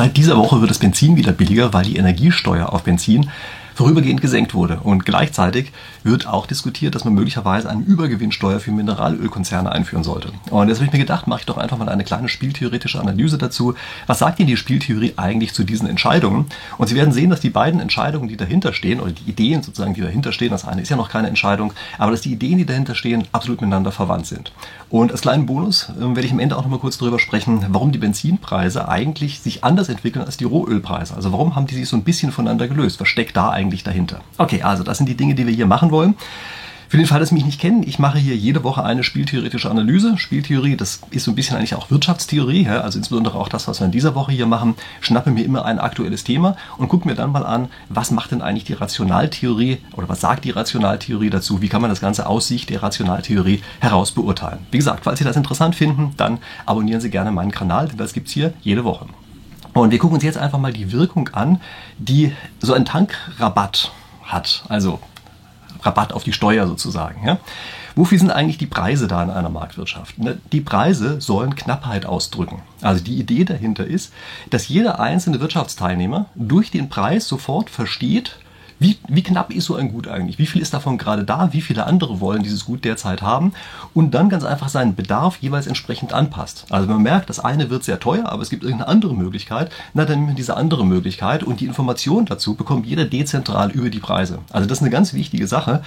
Seit dieser Woche wird das Benzin wieder billiger, weil die Energiesteuer auf Benzin vorübergehend gesenkt wurde. Und gleichzeitig wird auch diskutiert, dass man möglicherweise eine Übergewinnsteuer für Mineralölkonzerne einführen sollte. Und jetzt habe ich mir gedacht, mache ich doch einfach mal eine kleine spieltheoretische Analyse dazu. Was sagt denn die Spieltheorie eigentlich zu diesen Entscheidungen? Und Sie werden sehen, dass die beiden Entscheidungen, die dahinter stehen, oder die Ideen sozusagen, die dahinter stehen, das eine ist ja noch keine Entscheidung, aber dass die Ideen, die dahinter stehen, absolut miteinander verwandt sind. Und als kleinen Bonus äh, werde ich am Ende auch noch mal kurz darüber sprechen, warum die Benzinpreise eigentlich sich anders entwickeln als die Rohölpreise. Also warum haben die sich so ein bisschen voneinander gelöst? Was steckt da eigentlich dahinter? Okay, also das sind die Dinge, die wir hier machen wollen. Für den Fall, dass Sie mich nicht kennen, ich mache hier jede Woche eine spieltheoretische Analyse. Spieltheorie, das ist so ein bisschen eigentlich auch Wirtschaftstheorie, also insbesondere auch das, was wir in dieser Woche hier machen. Schnappe mir immer ein aktuelles Thema und gucke mir dann mal an, was macht denn eigentlich die Rationaltheorie oder was sagt die Rationaltheorie dazu? Wie kann man das Ganze aus Sicht der Rationaltheorie heraus beurteilen? Wie gesagt, falls Sie das interessant finden, dann abonnieren Sie gerne meinen Kanal, denn das gibt's hier jede Woche. Und wir gucken uns jetzt einfach mal die Wirkung an, die so ein Tankrabatt hat. Also Rabatt auf die Steuer sozusagen. Ja? Wofür sind eigentlich die Preise da in einer Marktwirtschaft? Ne, die Preise sollen Knappheit ausdrücken. Also die Idee dahinter ist, dass jeder einzelne Wirtschaftsteilnehmer durch den Preis sofort versteht, wie, wie knapp ist so ein Gut eigentlich? Wie viel ist davon gerade da? Wie viele andere wollen dieses Gut derzeit haben? Und dann ganz einfach seinen Bedarf jeweils entsprechend anpasst. Also wenn man merkt, das eine wird sehr teuer, aber es gibt irgendeine andere Möglichkeit, na dann nimmt man diese andere Möglichkeit und die Information dazu bekommt jeder dezentral über die Preise. Also das ist eine ganz wichtige Sache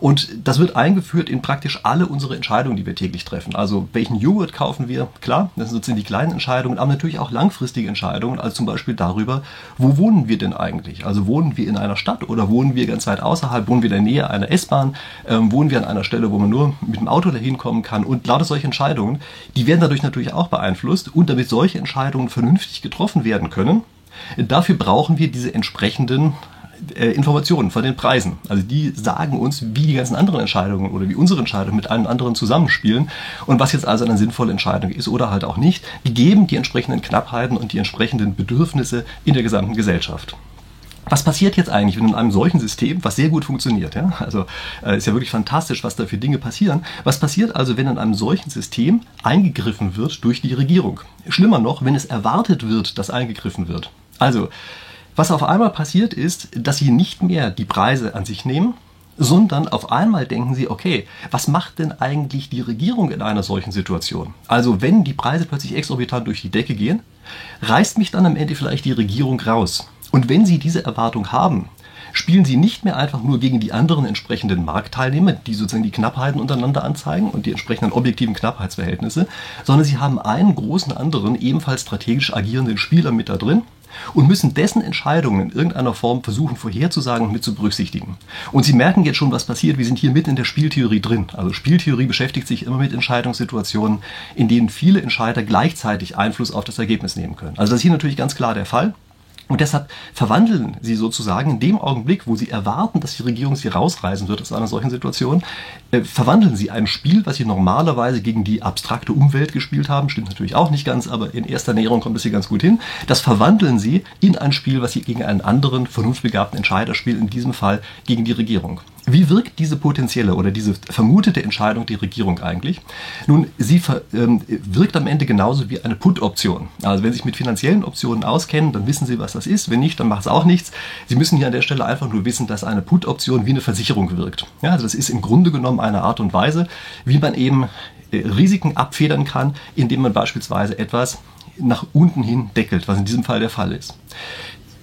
und das wird eingeführt in praktisch alle unsere Entscheidungen, die wir täglich treffen. Also welchen Joghurt kaufen wir? Klar, das sind sozusagen die kleinen Entscheidungen, aber natürlich auch langfristige Entscheidungen, also zum Beispiel darüber, wo wohnen wir denn eigentlich? Also wohnen wir in einer Stadt oder oder wohnen wir ganz weit außerhalb, wohnen wir in der Nähe einer S-Bahn, ähm, wohnen wir an einer Stelle, wo man nur mit dem Auto dahin kommen kann und lauter solche Entscheidungen, die werden dadurch natürlich auch beeinflusst und damit solche Entscheidungen vernünftig getroffen werden können, dafür brauchen wir diese entsprechenden äh, Informationen von den Preisen. Also die sagen uns, wie die ganzen anderen Entscheidungen oder wie unsere Entscheidungen mit allen anderen zusammenspielen und was jetzt also eine sinnvolle Entscheidung ist oder halt auch nicht. Die geben die entsprechenden Knappheiten und die entsprechenden Bedürfnisse in der gesamten Gesellschaft. Was passiert jetzt eigentlich, wenn in einem solchen System, was sehr gut funktioniert, ja, also äh, ist ja wirklich fantastisch, was da für Dinge passieren. Was passiert also, wenn in einem solchen System eingegriffen wird durch die Regierung? Schlimmer noch, wenn es erwartet wird, dass eingegriffen wird. Also, was auf einmal passiert ist, dass sie nicht mehr die Preise an sich nehmen, sondern auf einmal denken sie, okay, was macht denn eigentlich die Regierung in einer solchen Situation? Also wenn die Preise plötzlich exorbitant durch die Decke gehen, reißt mich dann am Ende vielleicht die Regierung raus. Und wenn Sie diese Erwartung haben, spielen Sie nicht mehr einfach nur gegen die anderen entsprechenden Marktteilnehmer, die sozusagen die Knappheiten untereinander anzeigen und die entsprechenden objektiven Knappheitsverhältnisse, sondern Sie haben einen großen anderen, ebenfalls strategisch agierenden Spieler mit da drin und müssen dessen Entscheidungen in irgendeiner Form versuchen vorherzusagen und mit zu berücksichtigen. Und Sie merken jetzt schon, was passiert. Wir sind hier mitten in der Spieltheorie drin. Also Spieltheorie beschäftigt sich immer mit Entscheidungssituationen, in denen viele Entscheider gleichzeitig Einfluss auf das Ergebnis nehmen können. Also das ist hier natürlich ganz klar der Fall. Und deshalb verwandeln sie sozusagen in dem Augenblick, wo sie erwarten, dass die Regierung sie rausreißen wird aus einer solchen Situation, äh, verwandeln sie ein Spiel, was sie normalerweise gegen die abstrakte Umwelt gespielt haben, stimmt natürlich auch nicht ganz, aber in erster Näherung kommt es hier ganz gut hin, das verwandeln sie in ein Spiel, was sie gegen einen anderen vernunftbegabten Entscheider spielen, in diesem Fall gegen die Regierung. Wie wirkt diese potenzielle oder diese vermutete Entscheidung der Regierung eigentlich? Nun, sie ähm, wirkt am Ende genauso wie eine Put-Option. Also wenn Sie sich mit finanziellen Optionen auskennen, dann wissen Sie, was das ist. Wenn nicht, dann macht es auch nichts. Sie müssen hier an der Stelle einfach nur wissen, dass eine Put-Option wie eine Versicherung wirkt. Ja, also das ist im Grunde genommen eine Art und Weise, wie man eben äh, Risiken abfedern kann, indem man beispielsweise etwas nach unten hin deckelt, was in diesem Fall der Fall ist.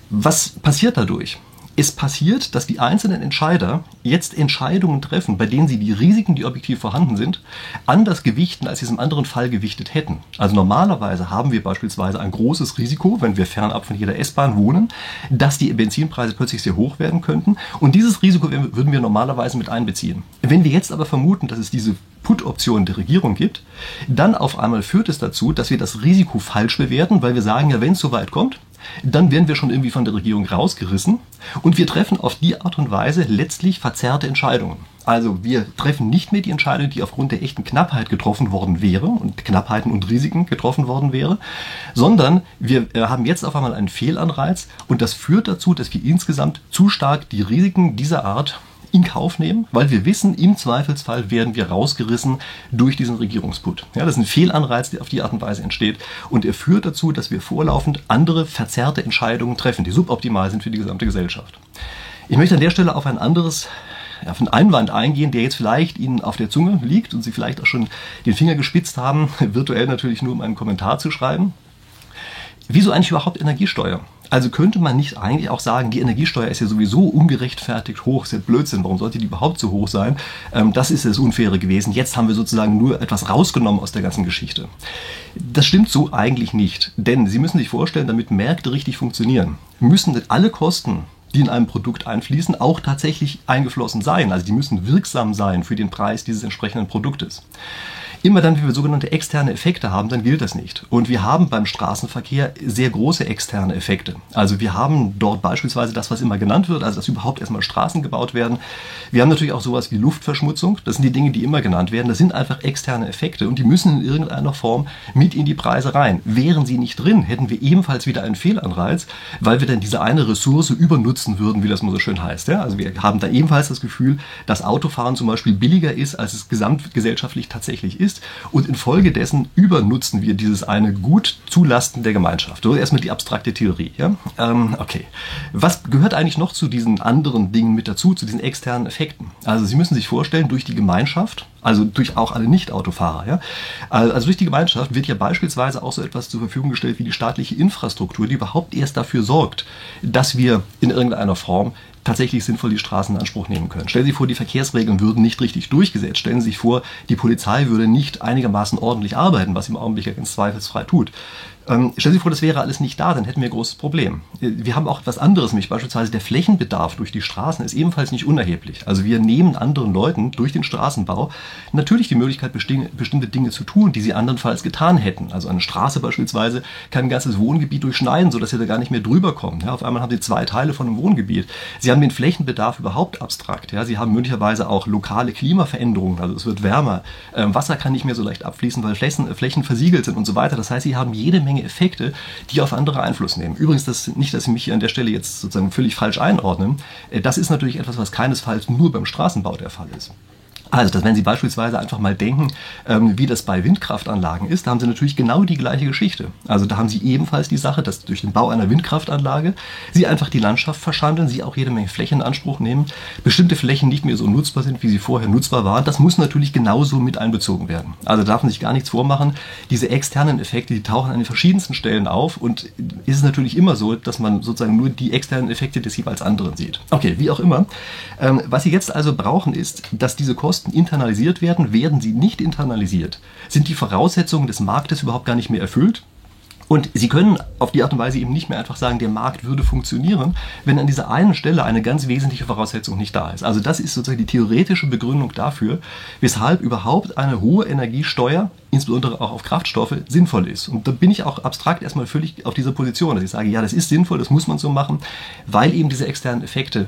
Was passiert dadurch? Es passiert, dass die einzelnen Entscheider jetzt Entscheidungen treffen, bei denen sie die Risiken, die objektiv vorhanden sind, anders gewichten, als sie es im anderen Fall gewichtet hätten. Also normalerweise haben wir beispielsweise ein großes Risiko, wenn wir fernab von jeder S-Bahn wohnen, dass die Benzinpreise plötzlich sehr hoch werden könnten. Und dieses Risiko würden wir normalerweise mit einbeziehen. Wenn wir jetzt aber vermuten, dass es diese Put-Option der Regierung gibt, dann auf einmal führt es dazu, dass wir das Risiko falsch bewerten, weil wir sagen, ja, wenn es so weit kommt, dann werden wir schon irgendwie von der Regierung rausgerissen und wir treffen auf die Art und Weise letztlich verzerrte Entscheidungen. Also wir treffen nicht mehr die Entscheidung, die aufgrund der echten Knappheit getroffen worden wäre und Knappheiten und Risiken getroffen worden wäre, sondern wir äh, haben jetzt auf einmal einen Fehlanreiz und das führt dazu, dass wir insgesamt zu stark die Risiken dieser Art in Kauf nehmen, weil wir wissen, im Zweifelsfall werden wir rausgerissen durch diesen Regierungsput. Ja, das ist ein Fehlanreiz, der auf die Art und Weise entsteht und er führt dazu, dass wir vorlaufend andere verzerrte Entscheidungen treffen, die suboptimal sind für die gesamte Gesellschaft. Ich möchte an der Stelle auf ein anderes auf einen Einwand eingehen, der jetzt vielleicht Ihnen auf der Zunge liegt und Sie vielleicht auch schon den Finger gespitzt haben, virtuell natürlich nur um einen Kommentar zu schreiben. Wieso eigentlich überhaupt Energiesteuer? Also könnte man nicht eigentlich auch sagen, die Energiesteuer ist ja sowieso ungerechtfertigt hoch, ist ja Blödsinn, warum sollte die überhaupt so hoch sein? Ähm, das ist das Unfaire gewesen. Jetzt haben wir sozusagen nur etwas rausgenommen aus der ganzen Geschichte. Das stimmt so eigentlich nicht, denn Sie müssen sich vorstellen, damit Märkte richtig funktionieren, müssen alle Kosten, die in einem Produkt einfließen, auch tatsächlich eingeflossen sein. Also die müssen wirksam sein für den Preis dieses entsprechenden Produktes. Immer dann, wenn wir sogenannte externe Effekte haben, dann gilt das nicht. Und wir haben beim Straßenverkehr sehr große externe Effekte. Also wir haben dort beispielsweise das, was immer genannt wird, also dass überhaupt erstmal Straßen gebaut werden. Wir haben natürlich auch sowas wie Luftverschmutzung. Das sind die Dinge, die immer genannt werden. Das sind einfach externe Effekte und die müssen in irgendeiner Form mit in die Preise rein. Wären sie nicht drin, hätten wir ebenfalls wieder einen Fehlanreiz, weil wir dann diese eine Ressource übernutzen würden, wie das mal so schön heißt. Ja? Also wir haben da ebenfalls das Gefühl, dass Autofahren zum Beispiel billiger ist, als es gesamtgesellschaftlich tatsächlich ist ist und infolgedessen übernutzen wir dieses eine Gut zulasten der Gemeinschaft. So erstmal die abstrakte Theorie. Ja? Ähm, okay. Was gehört eigentlich noch zu diesen anderen Dingen mit dazu, zu diesen externen Effekten? Also Sie müssen sich vorstellen, durch die Gemeinschaft, also durch auch alle Nicht-Autofahrer, ja? also durch die Gemeinschaft wird ja beispielsweise auch so etwas zur Verfügung gestellt wie die staatliche Infrastruktur, die überhaupt erst dafür sorgt, dass wir in irgendeiner Form tatsächlich sinnvoll die Straßen in Anspruch nehmen können. Stellen Sie sich vor, die Verkehrsregeln würden nicht richtig durchgesetzt. Stellen Sie sich vor, die Polizei würde nicht einigermaßen ordentlich arbeiten, was im Augenblick ja ganz zweifelsfrei tut. Ähm, stellen Sie sich vor, das wäre alles nicht da, dann hätten wir ein großes Problem. Wir haben auch etwas anderes, nämlich beispielsweise der Flächenbedarf durch die Straßen ist ebenfalls nicht unerheblich. Also wir nehmen anderen Leuten durch den Straßenbau natürlich die Möglichkeit, bestimmte Dinge zu tun, die sie andernfalls getan hätten. Also eine Straße beispielsweise kann ein ganzes Wohngebiet durchschneiden, sodass sie da gar nicht mehr drüber kommen. Ja, auf einmal haben sie zwei Teile von einem Wohngebiet. Sie haben den Flächenbedarf überhaupt abstrakt. Ja, sie haben möglicherweise auch lokale Klimaveränderungen, also es wird wärmer. Ähm, Wasser kann nicht mehr so leicht abfließen, weil Flächen, Flächen versiegelt sind und so weiter. Das heißt, sie haben jede Menge Menge Effekte, die auf andere Einfluss nehmen. Übrigens, das nicht, dass Sie mich hier an der Stelle jetzt sozusagen völlig falsch einordnen. Äh, das ist natürlich etwas, was keinesfalls nur beim Straßenbau der Fall ist. Also, dass wenn Sie beispielsweise einfach mal denken, ähm, wie das bei Windkraftanlagen ist, da haben Sie natürlich genau die gleiche Geschichte. Also da haben Sie ebenfalls die Sache, dass durch den Bau einer Windkraftanlage Sie einfach die Landschaft verschandeln, Sie auch jede Menge Flächen in Anspruch nehmen, bestimmte Flächen nicht mehr so nutzbar sind, wie sie vorher nutzbar waren. Das muss natürlich genauso mit einbezogen werden. Also darf man sich gar nichts vormachen. Diese externen Effekte, die tauchen an den verschiedensten Stellen auf und ist es natürlich immer so, dass man sozusagen nur die externen Effekte des jeweils anderen sieht. Okay, wie auch immer. Ähm, was Sie jetzt also brauchen, ist, dass diese Kosten Kosten internalisiert werden, werden sie nicht internalisiert, sind die Voraussetzungen des Marktes überhaupt gar nicht mehr erfüllt. Und Sie können auf die Art und Weise eben nicht mehr einfach sagen, der Markt würde funktionieren, wenn an dieser einen Stelle eine ganz wesentliche Voraussetzung nicht da ist. Also das ist sozusagen die theoretische Begründung dafür, weshalb überhaupt eine hohe Energiesteuer, insbesondere auch auf Kraftstoffe, sinnvoll ist. Und da bin ich auch abstrakt erstmal völlig auf dieser Position, dass ich sage, ja, das ist sinnvoll, das muss man so machen, weil eben diese externen Effekte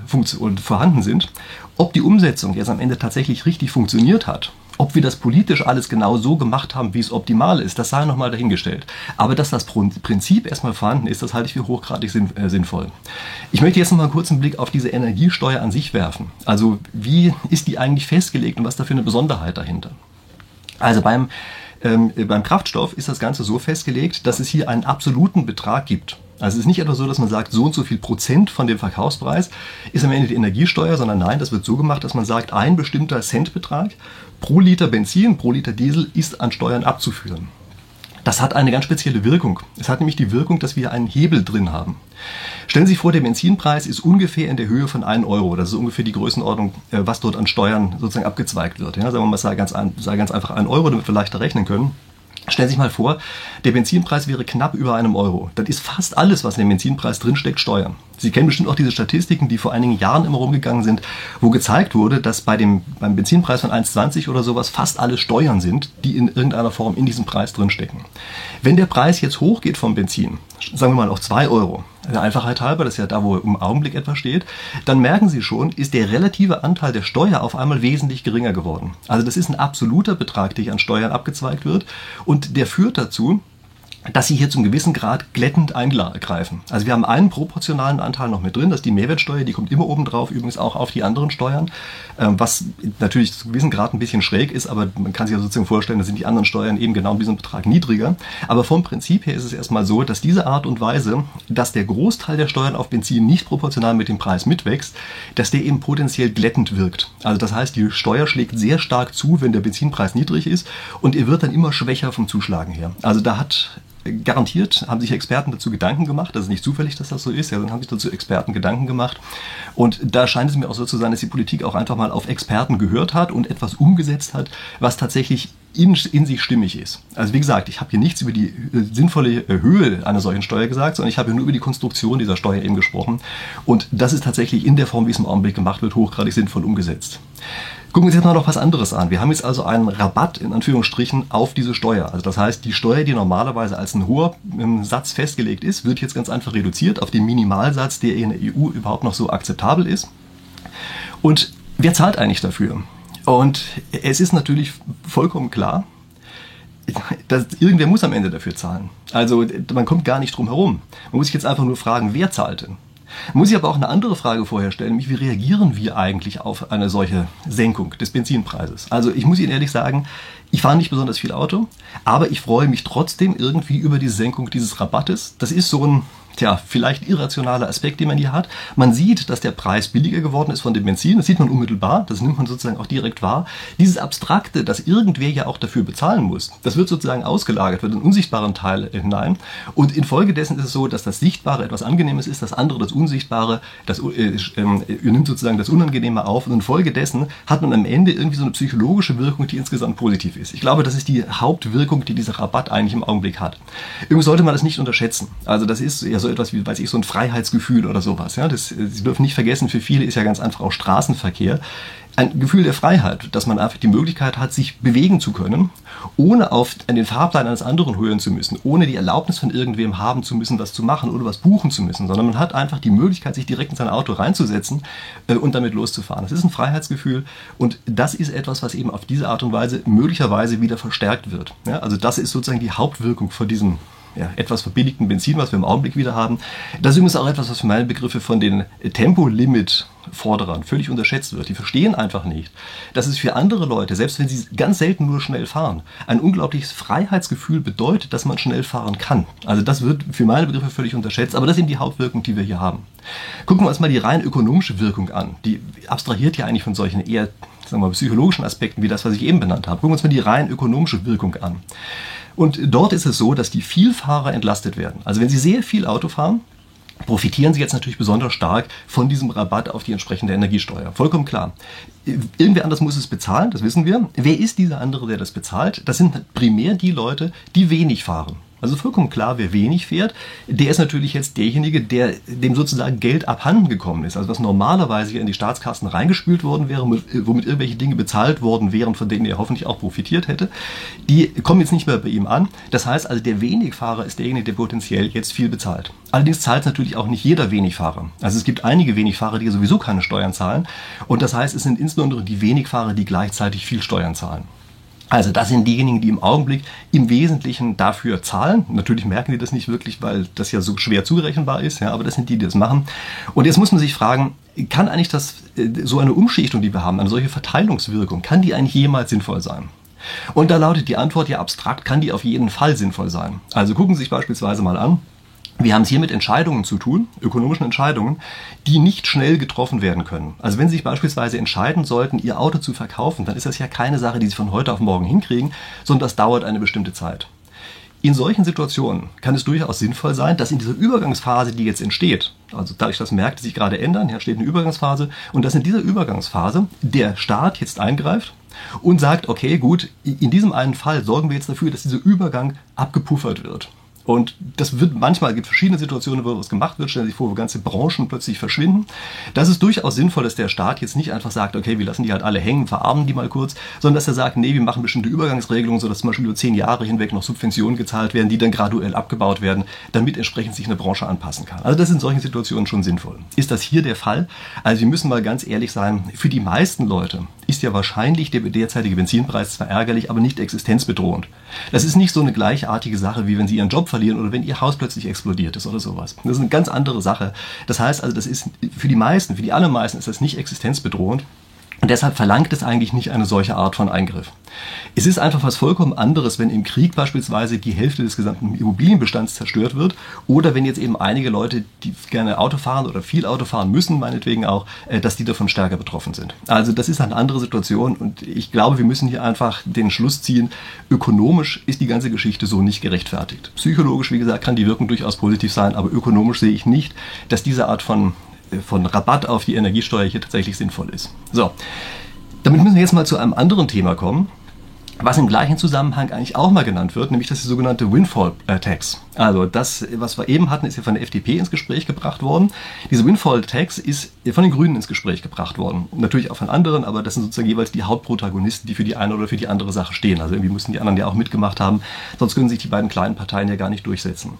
vorhanden sind. Ob die Umsetzung jetzt am Ende tatsächlich richtig funktioniert hat, ob wir das politisch alles genau so gemacht haben, wie es optimal ist, das sei nochmal dahingestellt. Aber dass das Prinzip erstmal vorhanden ist, das halte ich für hochgradig äh, sinnvoll. Ich möchte jetzt nochmal einen kurzen Blick auf diese Energiesteuer an sich werfen. Also wie ist die eigentlich festgelegt und was ist da für eine Besonderheit dahinter? Also beim, ähm, beim Kraftstoff ist das Ganze so festgelegt, dass es hier einen absoluten Betrag gibt. Also es ist nicht etwa so, dass man sagt, so und so viel Prozent von dem Verkaufspreis ist am Ende die Energiesteuer, sondern nein, das wird so gemacht, dass man sagt, ein bestimmter Centbetrag pro Liter Benzin, pro Liter Diesel ist an Steuern abzuführen. Das hat eine ganz spezielle Wirkung. Es hat nämlich die Wirkung, dass wir einen Hebel drin haben. Stellen Sie sich vor, der Benzinpreis ist ungefähr in der Höhe von 1 Euro. Das ist ungefähr die Größenordnung, äh, was dort an Steuern sozusagen abgezweigt wird. Ja, sagen wir mal, sei ganz, sei ganz einfach 1 Euro, damit wir leichter rechnen können. Stellen Sie sich mal vor, der Benzinpreis wäre knapp über einem Euro. Das ist fast alles, was in dem Benzinpreis drinsteckt, Steuern. Sie kennen bestimmt auch diese Statistiken, die vor einigen Jahren immer rumgegangen sind, wo gezeigt wurde, dass bei dem, beim Benzinpreis von 1,20 oder sowas fast alle Steuern sind, die in irgendeiner Form in diesem Preis drinstecken. Wenn der Preis jetzt hochgeht vom Benzin, sagen wir mal auf 2 Euro, der Einfachheit halber, das ist ja da, wo im Augenblick etwas steht, dann merken Sie schon, ist der relative Anteil der Steuer auf einmal wesentlich geringer geworden. Also das ist ein absoluter Betrag, der hier an Steuern abgezweigt wird und der führt dazu, dass sie hier zum gewissen Grad glättend eingreifen. Also wir haben einen proportionalen Anteil noch mit drin, das ist die Mehrwertsteuer, die kommt immer oben drauf, übrigens auch auf die anderen Steuern, ähm, was natürlich zu gewissen Grad ein bisschen schräg ist, aber man kann sich ja sozusagen vorstellen, da sind die anderen Steuern eben genau in diesem Betrag niedriger. Aber vom Prinzip her ist es erstmal so, dass diese Art und Weise, dass der Großteil der Steuern auf Benzin nicht proportional mit dem Preis mitwächst, dass der eben potenziell glättend wirkt. Also das heißt, die Steuer schlägt sehr stark zu, wenn der Benzinpreis niedrig ist und er wird dann immer schwächer vom Zuschlagen her. Also da hat garantiert haben sich Experten dazu Gedanken gemacht. Das ist nicht zufällig, dass das so ist. Ja, dann haben sich dazu Experten Gedanken gemacht. Und da scheint es mir auch so zu sein, dass die Politik auch einfach mal auf Experten gehört hat und etwas umgesetzt hat, was tatsächlich in, in sich stimmig ist. Also wie gesagt, ich habe hier nichts über die äh, sinnvolle äh, Höhe einer solchen Steuer gesagt, sondern ich habe hier nur über die Konstruktion dieser Steuer eben gesprochen. Und das ist tatsächlich in der Form, wie es im Augenblick gemacht wird, hochgradig sinnvoll umgesetzt. Gucken wir uns jetzt mal noch was anderes an. Wir haben jetzt also einen Rabatt in Anführungsstrichen auf diese Steuer. Also das heißt, die Steuer, die normalerweise als ein hoher ähm, Satz festgelegt ist, wird jetzt ganz einfach reduziert auf den Minimalsatz, der in der EU überhaupt noch so akzeptabel ist. Und wer zahlt eigentlich dafür? Und es ist natürlich vollkommen klar, dass irgendwer muss am Ende dafür zahlen. Also man kommt gar nicht drum herum. Man muss sich jetzt einfach nur fragen, wer zahlte. Muss ich aber auch eine andere Frage vorher stellen, nämlich wie reagieren wir eigentlich auf eine solche Senkung des Benzinpreises? Also ich muss Ihnen ehrlich sagen, ich fahre nicht besonders viel Auto, aber ich freue mich trotzdem irgendwie über die Senkung dieses Rabattes. Das ist so ein tja, vielleicht irrationaler Aspekt, den man hier hat. Man sieht, dass der Preis billiger geworden ist von dem Benzin. Das sieht man unmittelbar. Das nimmt man sozusagen auch direkt wahr. Dieses Abstrakte, dass irgendwer ja auch dafür bezahlen muss, das wird sozusagen ausgelagert, wird in unsichtbaren Teil hinein. Und infolgedessen ist es so, dass das Sichtbare etwas Angenehmes ist, das andere, das Unsichtbare, das äh, äh, nimmt sozusagen das Unangenehme auf. Und infolgedessen hat man am Ende irgendwie so eine psychologische Wirkung, die insgesamt positiv ist. Ich glaube, das ist die Hauptwirkung, die dieser Rabatt eigentlich im Augenblick hat. Übrigens sollte man das nicht unterschätzen. Also das ist ja so so etwas wie, weiß ich, so ein Freiheitsgefühl oder sowas. Ja? Das, Sie dürfen nicht vergessen, für viele ist ja ganz einfach auch Straßenverkehr ein Gefühl der Freiheit, dass man einfach die Möglichkeit hat, sich bewegen zu können, ohne auf den Fahrplan eines anderen hören zu müssen, ohne die Erlaubnis von irgendwem haben zu müssen, was zu machen oder was buchen zu müssen, sondern man hat einfach die Möglichkeit, sich direkt in sein Auto reinzusetzen äh, und damit loszufahren. Das ist ein Freiheitsgefühl und das ist etwas, was eben auf diese Art und Weise möglicherweise wieder verstärkt wird. Ja, also das ist sozusagen die Hauptwirkung von diesem ja, etwas verbilligten Benzin, was wir im Augenblick wieder haben. Das ist übrigens auch etwas, was für meine Begriffe von den Tempolimit-Forderern völlig unterschätzt wird. Die verstehen einfach nicht, dass es für andere Leute, selbst wenn sie ganz selten nur schnell fahren, ein unglaubliches Freiheitsgefühl bedeutet, dass man schnell fahren kann. Also das wird für meine Begriffe völlig unterschätzt, aber das sind die Hauptwirkungen, die wir hier haben. Gucken wir uns mal die rein ökonomische Wirkung an. Die abstrahiert ja eigentlich von solchen eher sagen wir mal, psychologischen Aspekten wie das, was ich eben benannt habe. Gucken wir uns mal die rein ökonomische Wirkung an. Und dort ist es so, dass die Vielfahrer entlastet werden. Also wenn Sie sehr viel Auto fahren, profitieren Sie jetzt natürlich besonders stark von diesem Rabatt auf die entsprechende Energiesteuer. Vollkommen klar. Irgendwer anders muss es bezahlen, das wissen wir. Wer ist dieser andere, der das bezahlt? Das sind primär die Leute, die wenig fahren. Also vollkommen klar, wer wenig fährt, der ist natürlich jetzt derjenige, der dem sozusagen Geld abhanden gekommen ist. Also was normalerweise in die Staatskassen reingespült worden wäre, womit irgendwelche Dinge bezahlt worden wären, von denen er hoffentlich auch profitiert hätte, die kommen jetzt nicht mehr bei ihm an. Das heißt also, der Wenigfahrer ist derjenige, der potenziell jetzt viel bezahlt. Allerdings zahlt natürlich auch nicht jeder Wenigfahrer. Also es gibt einige Wenigfahrer, die sowieso keine Steuern zahlen. Und das heißt, es sind insbesondere die Wenigfahrer, die gleichzeitig viel Steuern zahlen. Also das sind diejenigen, die im Augenblick im Wesentlichen dafür zahlen. Natürlich merken die das nicht wirklich, weil das ja so schwer zurechenbar ist, ja, aber das sind die, die das machen. Und jetzt muss man sich fragen, kann eigentlich das, äh, so eine Umschichtung, die wir haben, eine solche Verteilungswirkung, kann die eigentlich jemals sinnvoll sein? Und da lautet die Antwort, ja abstrakt kann die auf jeden Fall sinnvoll sein. Also gucken Sie sich beispielsweise mal an, wir haben es hier mit Entscheidungen zu tun, ökonomischen Entscheidungen, die nicht schnell getroffen werden können. Also wenn Sie sich beispielsweise entscheiden sollten, Ihr Auto zu verkaufen, dann ist das ja keine Sache, die Sie von heute auf morgen hinkriegen, sondern das dauert eine bestimmte Zeit. In solchen Situationen kann es durchaus sinnvoll sein, dass in dieser Übergangsphase, die jetzt entsteht, also dadurch, dass Märkte sich gerade ändern, hier steht eine Übergangsphase, und dass in dieser Übergangsphase der Staat jetzt eingreift und sagt, okay, gut, in diesem einen Fall sorgen wir jetzt dafür, dass dieser Übergang abgepuffert wird. Und das wird manchmal, gibt verschiedene Situationen, wo das gemacht wird. Stellen Sie sich vor, wo ganze Branchen plötzlich verschwinden. Das ist durchaus sinnvoll, dass der Staat jetzt nicht einfach sagt, okay, wir lassen die halt alle hängen, verarmen die mal kurz, sondern dass er sagt, nee, wir machen bestimmte Übergangsregelungen, sodass zum Beispiel über zehn Jahre hinweg noch Subventionen gezahlt werden, die dann graduell abgebaut werden, damit entsprechend sich eine Branche anpassen kann. Also das ist in solchen Situationen schon sinnvoll. Ist das hier der Fall? Also wir müssen mal ganz ehrlich sein, für die meisten Leute ist ja wahrscheinlich der derzeitige Benzinpreis zwar ärgerlich, aber nicht existenzbedrohend. Das ist nicht so eine gleichartige Sache, wie wenn Sie Ihren Job verlieren oder wenn ihr Haus plötzlich explodiert ist oder sowas. Das ist eine ganz andere Sache. Das heißt also, das ist für die meisten, für die allermeisten ist das nicht existenzbedrohend. Und deshalb verlangt es eigentlich nicht eine solche Art von Eingriff. Es ist einfach was vollkommen anderes, wenn im Krieg beispielsweise die Hälfte des gesamten Immobilienbestands zerstört wird oder wenn jetzt eben einige Leute, die gerne Auto fahren oder viel Auto fahren müssen, meinetwegen auch, äh, dass die davon stärker betroffen sind. Also das ist eine andere Situation und ich glaube, wir müssen hier einfach den Schluss ziehen, ökonomisch ist die ganze Geschichte so nicht gerechtfertigt. Psychologisch, wie gesagt, kann die Wirkung durchaus positiv sein, aber ökonomisch sehe ich nicht, dass diese Art von von Rabatt auf die Energiesteuer hier tatsächlich sinnvoll ist. So, damit müssen wir jetzt mal zu einem anderen Thema kommen, was im gleichen Zusammenhang eigentlich auch mal genannt wird, nämlich das sogenannte Windfall Tax. Also das, was wir eben hatten, ist ja von der FDP ins Gespräch gebracht worden. Diese Windfall Tax ist von den Grünen ins Gespräch gebracht worden. Natürlich auch von anderen, aber das sind sozusagen jeweils die Hauptprotagonisten, die für die eine oder für die andere Sache stehen. Also irgendwie müssen die anderen ja auch mitgemacht haben, sonst können sich die beiden kleinen Parteien ja gar nicht durchsetzen.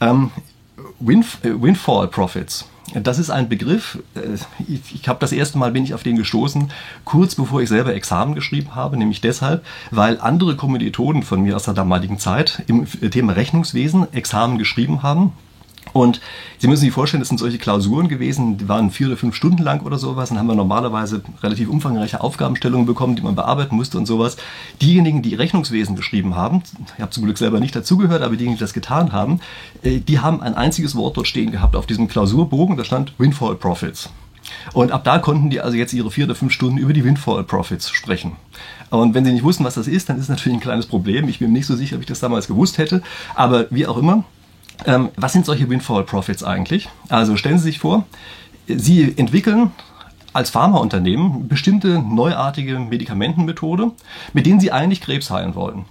Ähm, äh, Windfall Profits das ist ein Begriff, äh, ich, ich habe das erste Mal bin ich auf den gestoßen, kurz bevor ich selber Examen geschrieben habe, nämlich deshalb, weil andere Kommilitonen von mir aus der damaligen Zeit im Thema Rechnungswesen Examen geschrieben haben und Sie müssen sich vorstellen, das sind solche Klausuren gewesen, die waren vier oder fünf Stunden lang oder sowas. Dann haben wir normalerweise relativ umfangreiche Aufgabenstellungen bekommen, die man bearbeiten musste und sowas. Diejenigen, die Rechnungswesen geschrieben haben, ich habe zum Glück selber nicht dazugehört, aber diejenigen, die das getan haben, äh, die haben ein einziges Wort dort stehen gehabt auf diesem Klausurbogen, da stand Windfall Profits. Und ab da konnten die also jetzt ihre vier oder fünf Stunden über die Windfall Profits sprechen. Und wenn sie nicht wussten, was das ist, dann ist natürlich ein kleines Problem. Ich bin mir nicht so sicher, ob ich das damals gewusst hätte. Aber wie auch immer, ähm, was sind solche Windfall Profits eigentlich? Also stellen Sie sich vor, Sie entwickeln als Pharmaunternehmen bestimmte neuartige Medikamentenmethode, mit denen Sie eigentlich Krebs heilen wollen.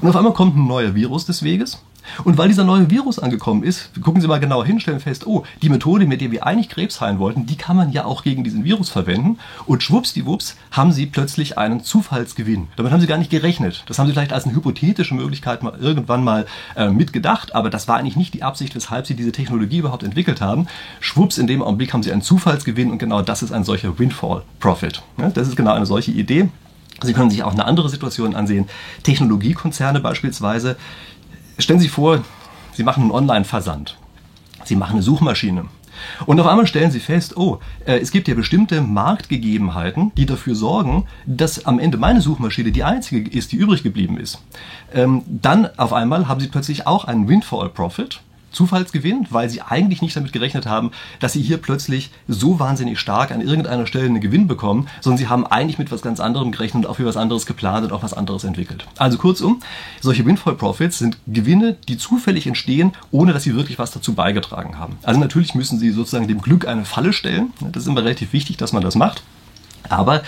Und auf einmal kommt ein neuer Virus des Weges und weil dieser neue Virus angekommen ist, gucken Sie mal genauer hin, stellen fest, oh, die Methode, mit der wir eigentlich Krebs heilen wollten, die kann man ja auch gegen diesen Virus verwenden. Und schwuppsdiwupps haben Sie plötzlich einen Zufallsgewinn. Damit haben Sie gar nicht gerechnet. Das haben Sie vielleicht als eine hypothetische Möglichkeit mal irgendwann mal äh, mitgedacht, aber das war eigentlich nicht die Absicht, weshalb Sie diese Technologie überhaupt entwickelt haben. Schwupps, in dem Augenblick haben Sie einen Zufallsgewinn und genau das ist ein solcher Windfall Profit. Ja, das ist genau eine solche Idee. Sie können sich auch eine andere Situation ansehen. Technologiekonzerne beispielsweise Stellen Sie vor, Sie machen einen Online-Versand. Sie machen eine Suchmaschine. Und auf einmal stellen Sie fest, oh, äh, es gibt ja bestimmte Marktgegebenheiten, die dafür sorgen, dass am Ende meine Suchmaschine die einzige ist, die übrig geblieben ist. Ähm, dann auf einmal haben Sie plötzlich auch einen Windfall Profit Zufallsgewinn, weil sie eigentlich nicht damit gerechnet haben, dass sie hier plötzlich so wahnsinnig stark an irgendeiner Stelle einen Gewinn bekommen, sondern sie haben eigentlich mit was ganz anderem gerechnet und auch für was anderes geplant und auch was anderes entwickelt. Also kurzum, solche Windfall Profits sind Gewinne, die zufällig entstehen, ohne dass sie wirklich was dazu beigetragen haben. Also natürlich müssen sie sozusagen dem Glück eine Falle stellen. Das ist immer relativ wichtig, dass man das macht. Aber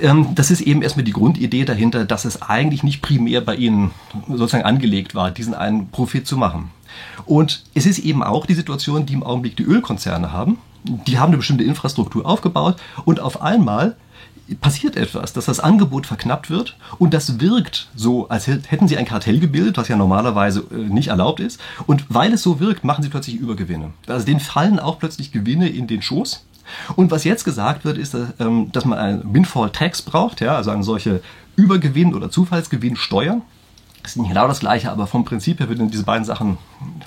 ähm, das ist eben erstmal die Grundidee dahinter, dass es eigentlich nicht primär bei ihnen sozusagen angelegt war, diesen einen Profit zu machen. Und es ist eben auch die Situation, die im Augenblick die Ölkonzerne haben. Die haben eine bestimmte Infrastruktur aufgebaut und auf einmal passiert etwas, dass das Angebot verknappt wird und das wirkt so, als hätten sie ein Kartell gebildet, was ja normalerweise äh, nicht erlaubt ist. Und weil es so wirkt, machen sie plötzlich Übergewinne. Also denen fallen auch plötzlich Gewinne in den Schoß. Und was jetzt gesagt wird, ist, ähm, dass man einen Windfall Tax braucht, ja, also eine solche Übergewinn- oder Zufallsgewinnsteuer. Das ist nicht genau das gleiche, aber vom Prinzip her werden diese beiden Sachen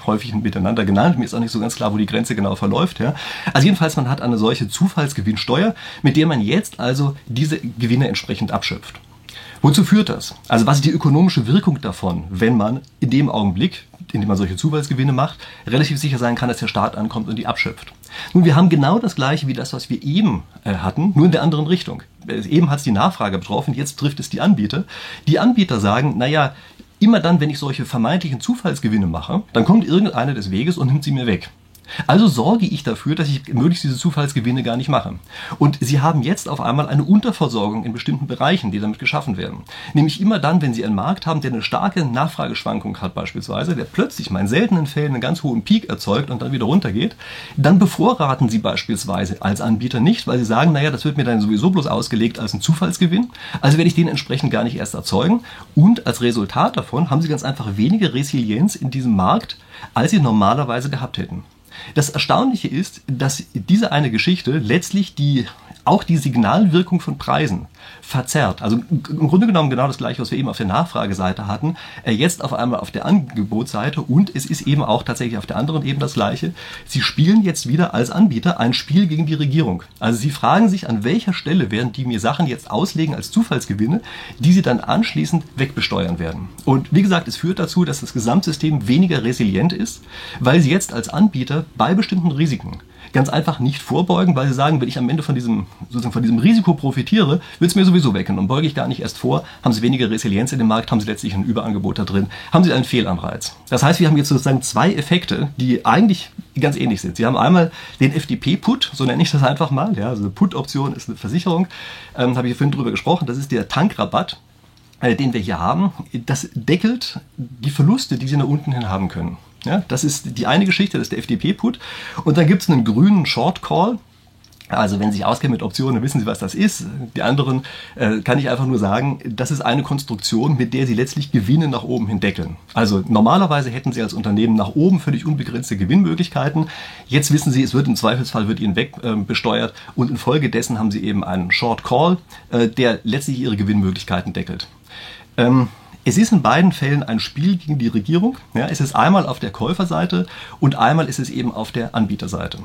häufig miteinander genannt. Mir ist auch nicht so ganz klar, wo die Grenze genau verläuft. Ja. Also jedenfalls, man hat eine solche Zufallsgewinnsteuer, mit der man jetzt also diese Gewinne entsprechend abschöpft. Wozu führt das? Also was ist die ökonomische Wirkung davon, wenn man in dem Augenblick, in dem man solche Zufallsgewinne macht, relativ sicher sein kann, dass der Staat ankommt und die abschöpft? Nun, wir haben genau das gleiche wie das, was wir eben äh, hatten, nur in der anderen Richtung. Äh, eben hat es die Nachfrage betroffen, jetzt trifft es die Anbieter. Die Anbieter sagen, naja, immer dann, wenn ich solche vermeintlichen Zufallsgewinne mache, dann kommt irgendeiner des Weges und nimmt sie mir weg. Also sorge ich dafür, dass ich möglichst diese Zufallsgewinne gar nicht mache. Und Sie haben jetzt auf einmal eine Unterversorgung in bestimmten Bereichen, die damit geschaffen werden. Nämlich immer dann, wenn Sie einen Markt haben, der eine starke Nachfrageschwankung hat beispielsweise, der plötzlich mal in seltenen Fällen einen ganz hohen Peak erzeugt und dann wieder runtergeht, dann bevorraten Sie beispielsweise als Anbieter nicht, weil Sie sagen, naja, das wird mir dann sowieso bloß ausgelegt als ein Zufallsgewinn, also werde ich den entsprechend gar nicht erst erzeugen. Und als Resultat davon haben Sie ganz einfach weniger Resilienz in diesem Markt, als Sie normalerweise gehabt hätten. Das Erstaunliche ist, dass diese eine Geschichte letztlich die auch die Signalwirkung von Preisen verzerrt. Also im Grunde genommen genau das gleiche, was wir eben auf der Nachfrageseite hatten, äh, jetzt auf einmal auf der Angebotsseite und es ist eben auch tatsächlich auf der anderen Ebene das gleiche. Sie spielen jetzt wieder als Anbieter ein Spiel gegen die Regierung. Also sie fragen sich, an welcher Stelle werden die mir Sachen jetzt auslegen als Zufallsgewinne, die sie dann anschließend wegbesteuern werden. Und wie gesagt, es führt dazu, dass das Gesamtsystem weniger resilient ist, weil sie jetzt als Anbieter bei bestimmten Risiken ganz einfach nicht vorbeugen, weil sie sagen, wenn ich am Ende von diesem, sozusagen von diesem Risiko profitiere, wird es mir sowieso weggenommen. Beuge ich gar nicht erst vor, haben sie weniger Resilienz in dem Markt, haben sie letztlich ein Überangebot da drin, haben sie einen Fehlanreiz. Das heißt, wir haben jetzt sozusagen zwei Effekte, die eigentlich ganz ähnlich sind. Sie haben einmal den FDP-Put, so nenne ich das einfach mal. Ja, also eine Put-Option ist eine Versicherung, ähm, habe ich vorhin drüber gesprochen. Das ist der Tankrabatt äh, den wir hier haben, das deckelt die Verluste, die Sie nach unten hin haben können. Ja, das ist die eine Geschichte, das ist der FDP-Put. Und dann gibt es einen grünen Short Call. Also wenn Sie sich auskennen mit Optionen, wissen Sie, was das ist. Die anderen äh, kann ich einfach nur sagen, das ist eine Konstruktion, mit der Sie letztlich Gewinne nach oben hin deckeln. Also normalerweise hätten Sie als Unternehmen nach oben völlig unbegrenzte Gewinnmöglichkeiten. Jetzt wissen Sie, es wird im Zweifelsfall wird Ihnen wegbesteuert äh, und infolgedessen haben Sie eben einen Short Call, äh, der letztlich Ihre Gewinnmöglichkeiten deckelt. Ähm, es ist in beiden Fällen ein Spiel gegen die Regierung. Ja, es ist einmal auf der Käuferseite und einmal ist es eben auf der Anbieterseite.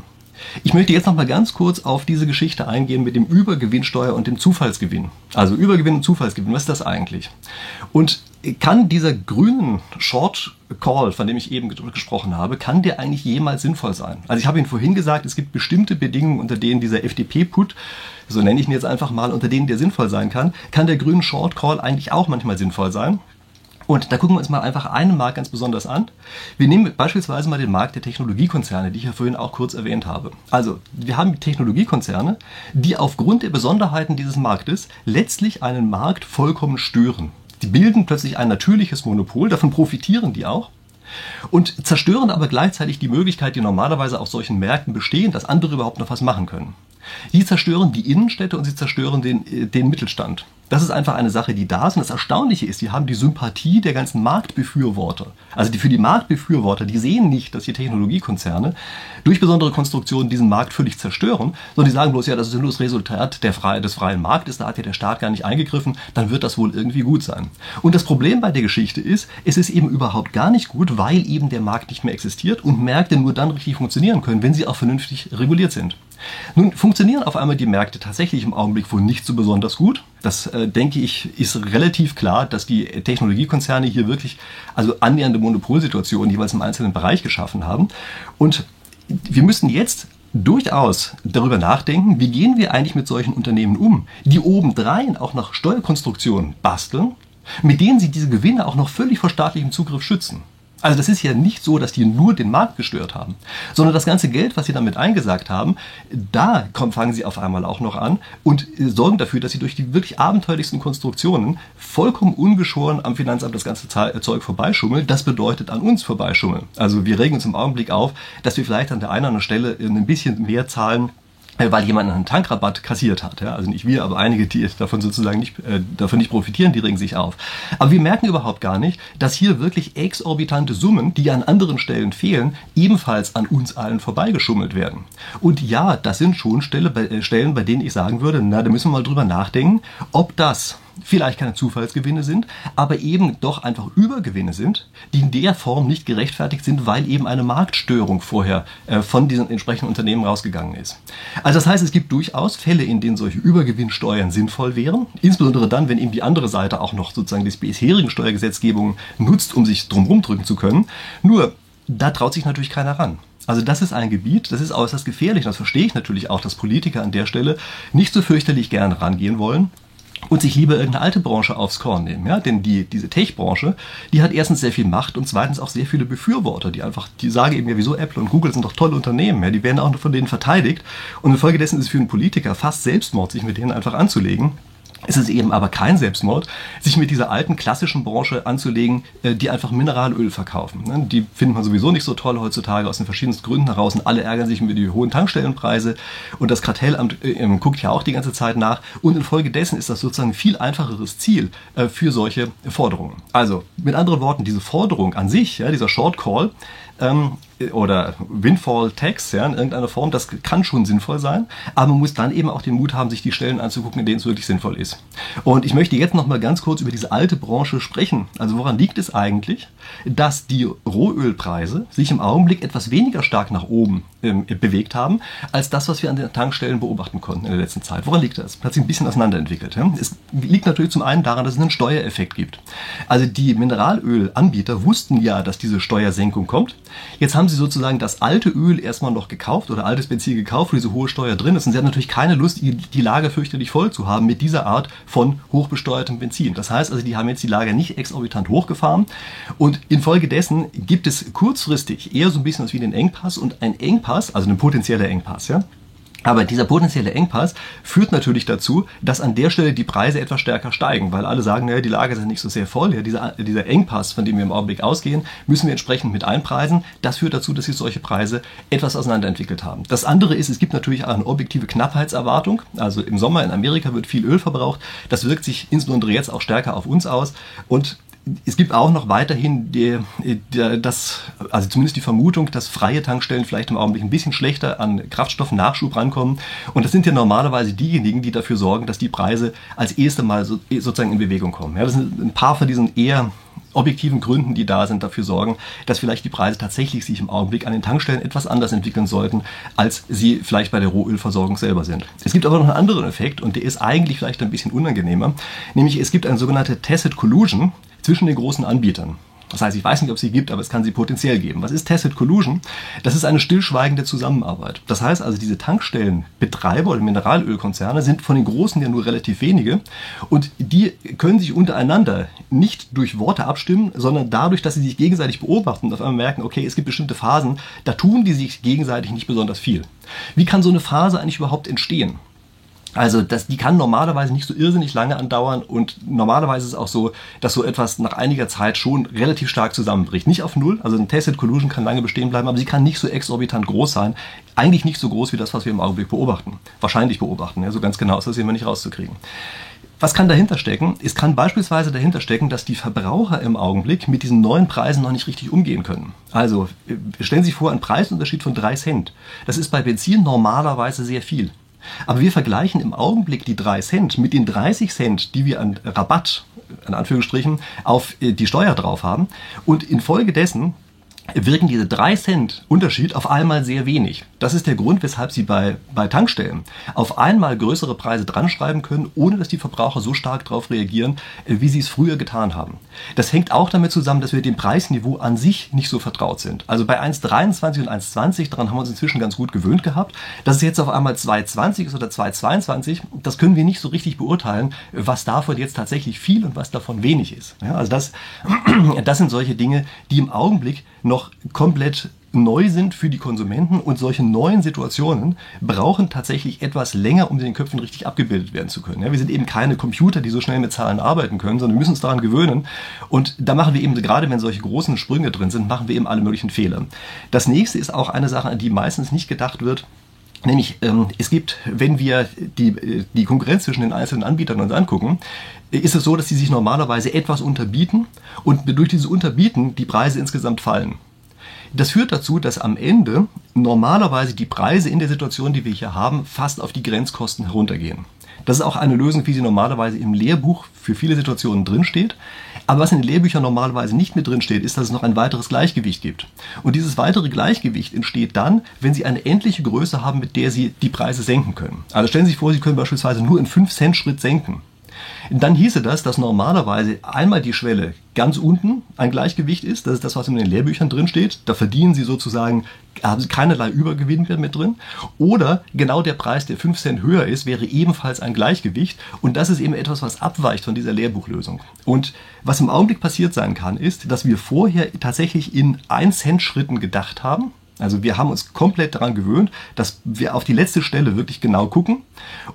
Ich möchte jetzt noch mal ganz kurz auf diese Geschichte eingehen mit dem Übergewinnsteuer und dem Zufallsgewinn. Also Übergewinn und Zufallsgewinn, was ist das eigentlich? Und kann dieser grünen Short Call, von dem ich eben gesprochen habe, kann der eigentlich jemals sinnvoll sein? Also ich habe Ihnen vorhin gesagt, es gibt bestimmte Bedingungen, unter denen dieser FDP-Put, so nenne ich ihn jetzt einfach mal, unter denen der sinnvoll sein kann. Kann der grüne Short Call eigentlich auch manchmal sinnvoll sein? Und da gucken wir uns mal einfach einen Markt ganz besonders an. Wir nehmen beispielsweise mal den Markt der Technologiekonzerne, die ich ja vorhin auch kurz erwähnt habe. Also, wir haben Technologiekonzerne, die aufgrund der Besonderheiten dieses Marktes letztlich einen Markt vollkommen stören. Die bilden plötzlich ein natürliches Monopol, davon profitieren die auch und zerstören aber gleichzeitig die Möglichkeit, die normalerweise auf solchen Märkten bestehen, dass andere überhaupt noch was machen können. Sie zerstören die Innenstädte und sie zerstören den, äh, den Mittelstand. Das ist einfach eine Sache, die da ist. Und das Erstaunliche ist, die haben die Sympathie der ganzen Marktbefürworter. Also die, für die Marktbefürworter, die sehen nicht, dass die Technologiekonzerne durch besondere Konstruktionen diesen Markt völlig zerstören, sondern die sagen bloß, ja, das ist nur das Resultat der frei, des freien Marktes, da hat ja der Staat gar nicht eingegriffen, dann wird das wohl irgendwie gut sein. Und das Problem bei der Geschichte ist, es ist eben überhaupt gar nicht gut, weil eben der Markt nicht mehr existiert und Märkte nur dann richtig funktionieren können, wenn sie auch vernünftig reguliert sind. Nun funktionieren auf einmal die Märkte tatsächlich im Augenblick wohl nicht so besonders gut. Das äh, denke ich ist relativ klar, dass die Technologiekonzerne hier wirklich also annähernde Monopolsituationen jeweils im einzelnen Bereich geschaffen haben. Und wir müssen jetzt durchaus darüber nachdenken, wie gehen wir eigentlich mit solchen Unternehmen um, die obendrein auch nach Steuerkonstruktionen basteln, mit denen sie diese Gewinne auch noch völlig vor staatlichem Zugriff schützen. Also das ist ja nicht so, dass die nur den Markt gestört haben, sondern das ganze Geld, was sie damit eingesagt haben, da kommen, fangen sie auf einmal auch noch an und sorgen dafür, dass sie durch die wirklich abenteuerlichsten Konstruktionen vollkommen ungeschoren am Finanzamt das ganze Zeug vorbeischummeln. Das bedeutet an uns vorbeischummeln. Also wir regen uns im Augenblick auf, dass wir vielleicht an der einen oder anderen Stelle ein bisschen mehr zahlen äh, weil jemand einen Tankrabatt kassiert hat. Ja? Also nicht wir, aber einige, die davon sozusagen nicht, äh, davon nicht profitieren, die regen sich auf. Aber wir merken überhaupt gar nicht, dass hier wirklich exorbitante Summen, die an anderen Stellen fehlen, ebenfalls an uns allen vorbeigeschummelt werden. Und ja, das sind schon Stelle, äh, Stellen, bei denen ich sagen würde, na, da müssen wir mal drüber nachdenken, ob das vielleicht keine Zufallsgewinne sind, aber eben doch einfach Übergewinne sind, die in der Form nicht gerechtfertigt sind, weil eben eine Marktstörung vorher äh, von diesen entsprechenden Unternehmen rausgegangen ist. Also das heißt, es gibt durchaus Fälle, in denen solche Übergewinnsteuern sinnvoll wären, insbesondere dann, wenn eben die andere Seite auch noch sozusagen die bisherigen Steuergesetzgebungen nutzt, um sich drumherum drücken zu können. Nur, da traut sich natürlich keiner ran. Also das ist ein Gebiet, das ist äußerst gefährlich. Das verstehe ich natürlich auch, dass Politiker an der Stelle nicht so fürchterlich gerne rangehen wollen und sich lieber irgendeine alte Branche aufs Korn nehmen. Ja? Denn die, diese Tech-Branche, die hat erstens sehr viel Macht und zweitens auch sehr viele Befürworter, die einfach, die sagen eben ja, wieso Apple und Google sind doch tolle Unternehmen, ja? die werden auch von denen verteidigt. Und infolgedessen ist es für einen Politiker fast Selbstmord, sich mit denen einfach anzulegen. Es ist eben aber kein Selbstmord, sich mit dieser alten klassischen Branche anzulegen, äh, die einfach Mineralöl verkaufen. Ne? Die findet man sowieso nicht so toll heutzutage aus den verschiedensten Gründen heraus und alle ärgern sich über die hohen Tankstellenpreise und das Kartellamt äh, guckt ja auch die ganze Zeit nach und infolgedessen ist das sozusagen ein viel einfacheres Ziel äh, für solche Forderungen. Also mit anderen Worten, diese Forderung an sich, dieser Short Call, ähm, oder Windfall Tax ja, in irgendeiner Form, das kann schon sinnvoll sein, aber man muss dann eben auch den Mut haben, sich die Stellen anzugucken, in denen es wirklich sinnvoll ist. Und ich möchte jetzt noch mal ganz kurz über diese alte Branche sprechen. Also woran liegt es eigentlich, dass die Rohölpreise sich im Augenblick etwas weniger stark nach oben ähm, bewegt haben, als das, was wir an den Tankstellen beobachten konnten in der letzten Zeit? Woran liegt das? Hat sich ein bisschen auseinanderentwickelt. Ja? Es liegt natürlich zum einen daran, dass es einen Steuereffekt gibt. Also die Mineralölanbieter wussten ja, dass diese Steuersenkung kommt. Jetzt haben sie sozusagen das alte Öl erstmal noch gekauft oder altes Benzin gekauft, wo diese hohe Steuer drin ist. Und sie haben natürlich keine Lust, die Lager fürchterlich voll zu haben mit dieser Art von hochbesteuertem Benzin. Das heißt also, die haben jetzt die Lager nicht exorbitant hochgefahren. Und infolgedessen gibt es kurzfristig eher so ein bisschen was wie den Engpass und ein Engpass, also ein potenzieller Engpass, ja, aber dieser potenzielle Engpass führt natürlich dazu, dass an der Stelle die Preise etwas stärker steigen, weil alle sagen, naja, die Lager sind nicht so sehr voll. Ja, dieser, dieser Engpass, von dem wir im Augenblick ausgehen, müssen wir entsprechend mit einpreisen. Das führt dazu, dass sich solche Preise etwas auseinanderentwickelt haben. Das andere ist, es gibt natürlich auch eine objektive Knappheitserwartung. Also im Sommer in Amerika wird viel Öl verbraucht. Das wirkt sich insbesondere jetzt auch stärker auf uns aus. Und es gibt auch noch weiterhin die, die, das, also zumindest die Vermutung, dass freie Tankstellen vielleicht im Augenblick ein bisschen schlechter an Kraftstoffnachschub rankommen. Und das sind ja normalerweise diejenigen, die dafür sorgen, dass die Preise als erste Mal so, sozusagen in Bewegung kommen. Ja, das sind ein paar von diesen eher objektiven Gründen, die da sind, dafür sorgen, dass vielleicht die Preise tatsächlich sich im Augenblick an den Tankstellen etwas anders entwickeln sollten, als sie vielleicht bei der Rohölversorgung selber sind. Es gibt aber noch einen anderen Effekt und der ist eigentlich vielleicht ein bisschen unangenehmer, nämlich es gibt eine sogenannte Tacit Collusion zwischen den großen Anbietern. Das heißt, ich weiß nicht, ob es sie gibt, aber es kann sie potenziell geben. Was ist Tacit Collusion? Das ist eine stillschweigende Zusammenarbeit. Das heißt also, diese Tankstellenbetreiber oder Mineralölkonzerne sind von den Großen ja nur relativ wenige und die können sich untereinander nicht durch Worte abstimmen, sondern dadurch, dass sie sich gegenseitig beobachten und auf einmal merken, okay, es gibt bestimmte Phasen, da tun die sich gegenseitig nicht besonders viel. Wie kann so eine Phase eigentlich überhaupt entstehen? Also das, die kann normalerweise nicht so irrsinnig lange andauern und normalerweise ist es auch so, dass so etwas nach einiger Zeit schon relativ stark zusammenbricht. Nicht auf Null, also ein Tacit Collusion kann lange bestehen bleiben, aber sie kann nicht so exorbitant groß sein. Eigentlich nicht so groß wie das, was wir im Augenblick beobachten. Wahrscheinlich beobachten, ja, so ganz genau ist das immer nicht rauszukriegen. Was kann dahinter stecken? Es kann beispielsweise dahinter stecken, dass die Verbraucher im Augenblick mit diesen neuen Preisen noch nicht richtig umgehen können. Also stellen Sie sich vor, ein Preisunterschied von drei Cent. Das ist bei Benzin normalerweise sehr viel. Aber wir vergleichen im Augenblick die 3 Cent mit den 30 Cent, die wir an Rabatt, in Anführungsstrichen, auf äh, die Steuer drauf haben. Und infolgedessen wirken diese 3 Cent Unterschied auf einmal sehr wenig. Das ist der Grund, weshalb Sie bei, bei Tankstellen auf einmal größere Preise dran schreiben können, ohne dass die Verbraucher so stark darauf reagieren, äh, wie sie es früher getan haben. Das hängt auch damit zusammen, dass wir dem Preisniveau an sich nicht so vertraut sind. Also bei 1,23 und 1,20, daran haben wir uns inzwischen ganz gut gewöhnt gehabt. Dass es jetzt auf einmal 2,20 ist oder 2,22, das können wir nicht so richtig beurteilen, was davon jetzt tatsächlich viel und was davon wenig ist. Ja, also das, das sind solche Dinge, die im Augenblick noch komplett neu sind für die Konsumenten und solche neuen Situationen brauchen tatsächlich etwas länger, um in den Köpfen richtig abgebildet werden zu können. Ja, wir sind eben keine Computer, die so schnell mit Zahlen arbeiten können, sondern wir müssen uns daran gewöhnen. Und da machen wir eben, gerade wenn solche großen Sprünge drin sind, machen wir eben alle möglichen Fehler. Das nächste ist auch eine Sache, an die meistens nicht gedacht wird. Nämlich, ähm, es gibt, wenn wir die, die Konkurrenz zwischen den einzelnen Anbietern uns angucken, ist es so, dass sie sich normalerweise etwas unterbieten und durch dieses Unterbieten die Preise insgesamt fallen. Das führt dazu, dass am Ende normalerweise die Preise in der Situation, die wir hier haben, fast auf die Grenzkosten heruntergehen. Das ist auch eine Lösung, wie sie normalerweise im Lehrbuch für viele Situationen drinsteht. Aber was in den Lehrbüchern normalerweise nicht mit drinsteht, ist, dass es noch ein weiteres Gleichgewicht gibt. Und dieses weitere Gleichgewicht entsteht dann, wenn Sie eine endliche Größe haben, mit der Sie die Preise senken können. Also stellen Sie sich vor, Sie können beispielsweise nur in 5 Cent Schritt senken. Dann hieße das, dass normalerweise einmal die Schwelle ganz unten ein Gleichgewicht ist. Das ist das, was in den Lehrbüchern drin steht. Da verdienen Sie sozusagen, haben Sie keinerlei Übergewinn mehr mit drin. Oder genau der Preis, der 5 Cent höher ist, wäre ebenfalls ein Gleichgewicht. Und das ist eben etwas, was abweicht von dieser Lehrbuchlösung. Und was im Augenblick passiert sein kann, ist, dass wir vorher tatsächlich in 1 Cent Schritten gedacht haben. Also wir haben uns komplett daran gewöhnt, dass wir auf die letzte Stelle wirklich genau gucken.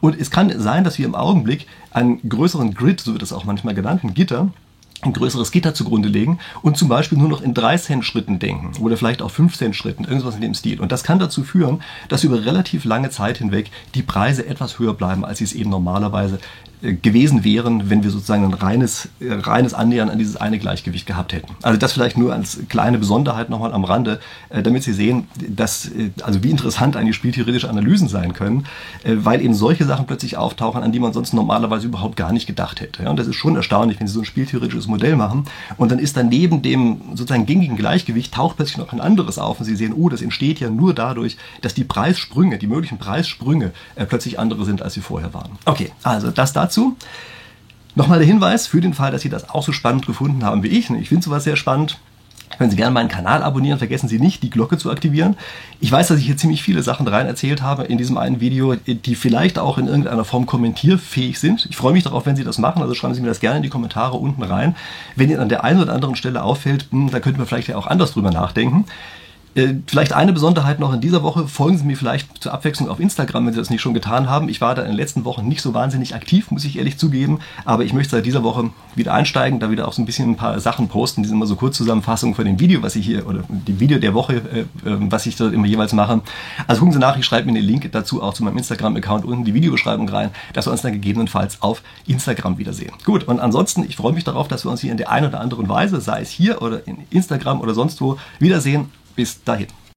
Und es kann sein, dass wir im Augenblick einen größeren Grid, so wird es auch manchmal genannt, ein Gitter, ein größeres Gitter zugrunde legen und zum Beispiel nur noch in 3 Cent Schritten denken oder vielleicht auch 5 Cent Schritten, irgendwas in dem Stil. Und das kann dazu führen, dass über relativ lange Zeit hinweg die Preise etwas höher bleiben, als sie es eben normalerweise gewesen wären, wenn wir sozusagen ein reines, äh, reines Annähern an dieses eine Gleichgewicht gehabt hätten. Also das vielleicht nur als kleine Besonderheit nochmal am Rande, äh, damit Sie sehen, dass, also wie interessant eigentlich spieltheoretische Analysen sein können, weil eben solche Sachen plötzlich auftauchen, an die man sonst normalerweise überhaupt gar nicht gedacht hätte. Und das ist schon erstaunlich, wenn Sie so ein spieltheoretisches Modell machen und dann ist dann neben dem sozusagen gängigen Gleichgewicht taucht plötzlich noch ein anderes auf und Sie sehen, oh, das entsteht ja nur dadurch, dass die Preissprünge, die möglichen Preissprünge plötzlich andere sind, als sie vorher waren. Okay, also das dazu. Nochmal der Hinweis für den Fall, dass Sie das auch so spannend gefunden haben wie ich. Ich finde sowas sehr spannend. Können Sie gerne meinen Kanal abonnieren, vergessen Sie nicht, die Glocke zu aktivieren. Ich weiß, dass ich hier ziemlich viele Sachen rein erzählt habe in diesem einen Video, die vielleicht auch in irgendeiner Form kommentierfähig sind. Ich freue mich darauf, wenn Sie das machen, also schreiben Sie mir das gerne in die Kommentare unten rein. Wenn Ihnen an der einen oder anderen Stelle auffällt, hm, da könnten wir vielleicht ja auch anders drüber nachdenken. Äh, vielleicht eine Besonderheit noch in dieser Woche. Folgen Sie mir vielleicht zur Abwechslung auf Instagram, wenn Sie das nicht schon getan haben. Ich war da in den letzten Wochen nicht so wahnsinnig aktiv, muss ich ehrlich zugeben. Aber ich möchte seit dieser Woche wieder einsteigen, da wieder auch so ein bisschen ein paar Sachen posten. Die sind immer so Kurzzusammenfassungen von dem Video, was ich hier, oder dem Video der Woche, äh, äh, was ich dort immer jeweils mache. Also gucken Sie nach, ich schreibe mir den Link dazu auch zu meinem Instagram-Account unten die Videobeschreibung rein, dass wir uns dann gegebenenfalls auf Instagram wiedersehen. Gut, und ansonsten, ich freue mich darauf, dass wir uns hier in der einen oder anderen Weise, sei es hier oder in Instagram oder sonst wo, wiedersehen. Bis dahin.